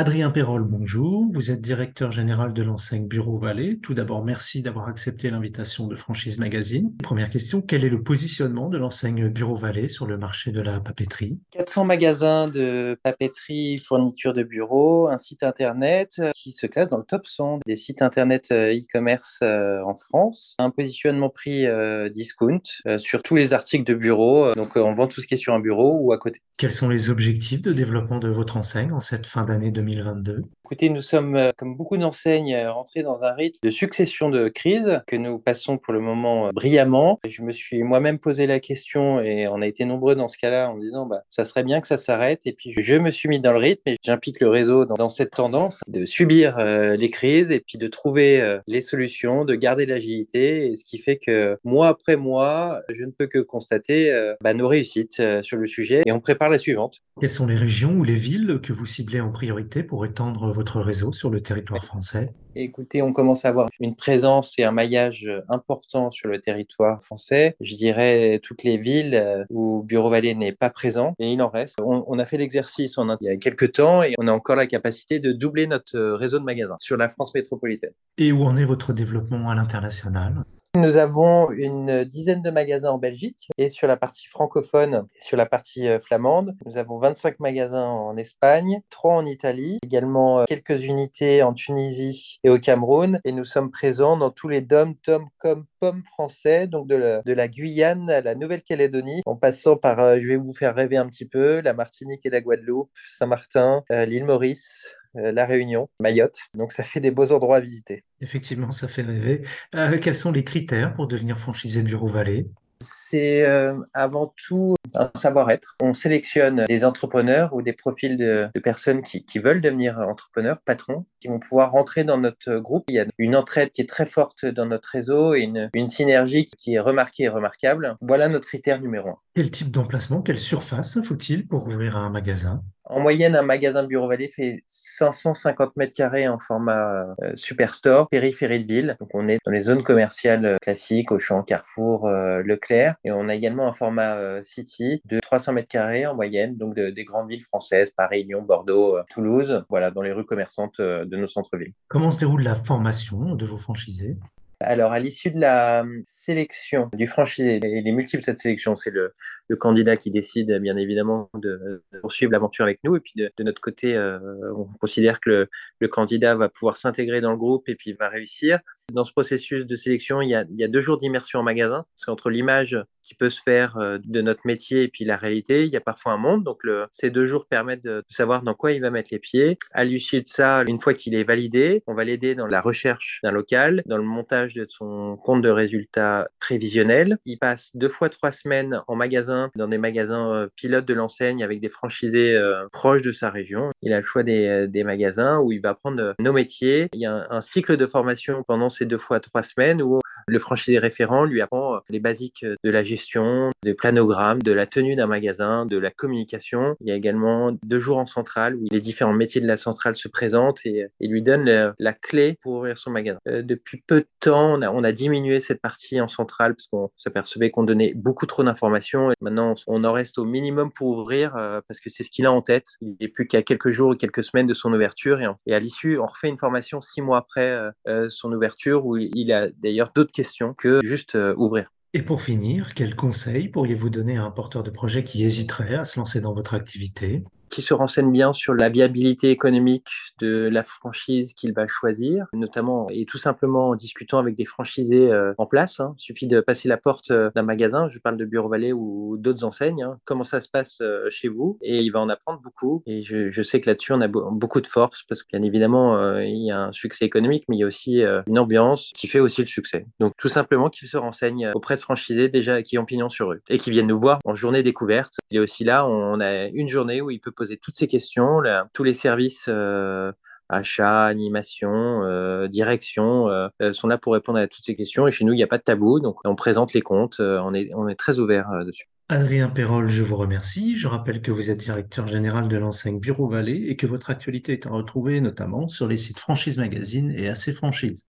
Adrien Perrol, bonjour. Vous êtes directeur général de l'enseigne Bureau Vallée. Tout d'abord, merci d'avoir accepté l'invitation de Franchise Magazine. Première question, quel est le positionnement de l'enseigne Bureau Vallée sur le marché de la papeterie? 400 magasins de papeterie, fourniture de bureaux, un site internet qui se classe dans le top 100 des sites internet euh, e-commerce euh, en France. Un positionnement prix euh, discount sur tous les articles de bureau. Donc, on vend tout ce qui est sur un bureau ou à côté. Quels sont les objectifs de développement de votre enseigne en cette fin d'année 2022 Écoutez, nous sommes, euh, comme beaucoup d'enseignes, euh, rentrés dans un rythme de succession de crises que nous passons pour le moment euh, brillamment. Je me suis moi-même posé la question et on a été nombreux dans ce cas-là en disant bah, ça serait bien que ça s'arrête. Et puis je me suis mis dans le rythme et j'implique le réseau dans, cette tendance de subir les crises et puis de trouver les solutions, de garder l'agilité. Ce qui fait que mois après mois, je ne peux que constater bah, nos réussites sur le sujet et on prépare la suivante. Quelles sont les régions ou les villes que vous ciblez en priorité pour étendre votre réseau sur le territoire français Écoutez, on commence à avoir une présence et un maillage important sur le territoire français. Je dirais toutes les villes euh, où Bureau Vallée n'est pas présent, et il en reste. On, a fait l'exercice il y a quelques temps et on a encore la capacité de doubler notre réseau de magasins sur la France métropolitaine. Et où en est votre développement à l'international? Nous avons une dizaine de magasins en Belgique et sur la partie francophone et sur la partie euh, flamande, nous avons 25 magasins en Espagne, 3 en Italie, également euh, quelques unités en Tunisie et au Cameroun et nous sommes présents dans tous les DOM, TOM, comme POM français, donc de la, Guyane à la Nouvelle-Calédonie, en passant par, euh, je vais vous faire rêver un petit peu, la Martinique et la Guadeloupe, Saint-Martin, l'île Maurice, la Réunion, Mayotte. Donc ça fait des beaux endroits à visiter. Effectivement, ça fait rêver. Euh, quels sont les critères pour devenir franchisé Bureau Vallée? C'est euh, avant tout un savoir-être. On sélectionne des entrepreneurs ou des profils de, personnes qui, veulent devenir entrepreneurs, patrons, qui vont pouvoir rentrer dans notre groupe. Il y a une entraide qui est très forte dans notre réseau et une, une synergie qui est remarquée et remarquable. Voilà notre critère numéro un. Quel type d'emplacement, quelle surface faut-il pour ouvrir un magasin? En moyenne, un magasin Bureau Vallée fait 550 mètres carrés en format euh, superstore, périphérie de ville. Donc on est dans les zones commerciales euh, classiques, Auchan, Carrefour, euh, Leclerc. Et on a également un format city de 300 mètres carrés en moyenne, donc des grandes villes françaises, Paris, Lyon, Bordeaux, Toulouse, voilà, dans les rues commerçantes de nos centres-villes. Comment se déroule la formation de vos franchisés? Alors, à l'issue de la hum, sélection du franchisé, et les multiples cette sélection, c'est le, candidat qui décide, bien évidemment, de, poursuivre l'aventure avec nous. Et puis, de, notre côté, euh, on considère que le, candidat va pouvoir s'intégrer dans le groupe et puis va réussir. Dans ce processus de sélection, il y a, il y a deux jours d'immersion en magasin, parce qu'entre l'image qui peut se faire de notre métier et puis la réalité, il y a parfois un monde. Donc, ces deux jours permettent de savoir dans quoi il va mettre les pieds. À l'issue de ça, une fois qu'il est validé, on va l'aider dans la recherche d'un local, dans le montage de son compte de résultats prévisionnel. Il passe deux fois trois semaines en magasin, dans des magasins pilotes de l'enseigne avec des franchisés proches de sa région. Il a le choix des, magasins où il va apprendre nos métiers. Il y a un, cycle de formation pendant ces deux fois trois semaines où le franchisé référent lui apprend les basiques de la gestion, des planogrammes, de la tenue d'un magasin, de la communication. Il y a également deux jours en centrale où les différents métiers de la centrale se présentent et, et lui donnent la, clé pour ouvrir son magasin. depuis peu de temps, on a, diminué cette partie en centrale parce qu'on s'apercevait qu'on donnait beaucoup trop d'informations. Et maintenant, on en reste au minimum pour ouvrir euh, parce que c'est ce qu'il a en tête. Il n'est plus qu'à quelques jours ou quelques semaines de son ouverture. Et, à l'issue, on refait une formation six mois après euh, euh, son ouverture où il a d'ailleurs d'autres questions que juste ouvrir. Et pour finir, quels conseils pourriez-vous donner à un porteur de projet qui hésiterait à se lancer dans votre activité? Qui se renseigne bien sur la viabilité économique de la franchise qu'il va choisir, notamment et tout simplement en discutant avec des franchisés euh, en place. Hein. Il suffit de passer la porte euh, d'un magasin, je parle de Bureau Vallée ou d'autres enseignes, hein. comment ça se passe euh, chez vous, et il va en apprendre beaucoup. Et je, je sais que là-dessus, on a beaucoup de force, parce que bien évidemment, il y a un succès économique, mais il y a aussi une ambiance qui fait aussi le succès. Donc tout simplement qu'ils se renseignent auprès de franchisés déjà qui ont pignon sur eux, et qui viennent nous voir en journée découverte. Il est aussi là, on a une journée où il peut poser toutes ces questions, tous les services euh, achat, animation, euh, direction euh, sont là pour répondre à toutes ces questions. Et chez nous, il n'y a pas de tabou, donc on présente les comptes, on, est, on est très ouvert dessus. Adrien Perrol, je vous remercie. Je rappelle que vous êtes directeur général de l'enseigne Bureau Vallée et que votre actualité est à retrouver notamment sur les sites Franchise Magazine et AC Franchise.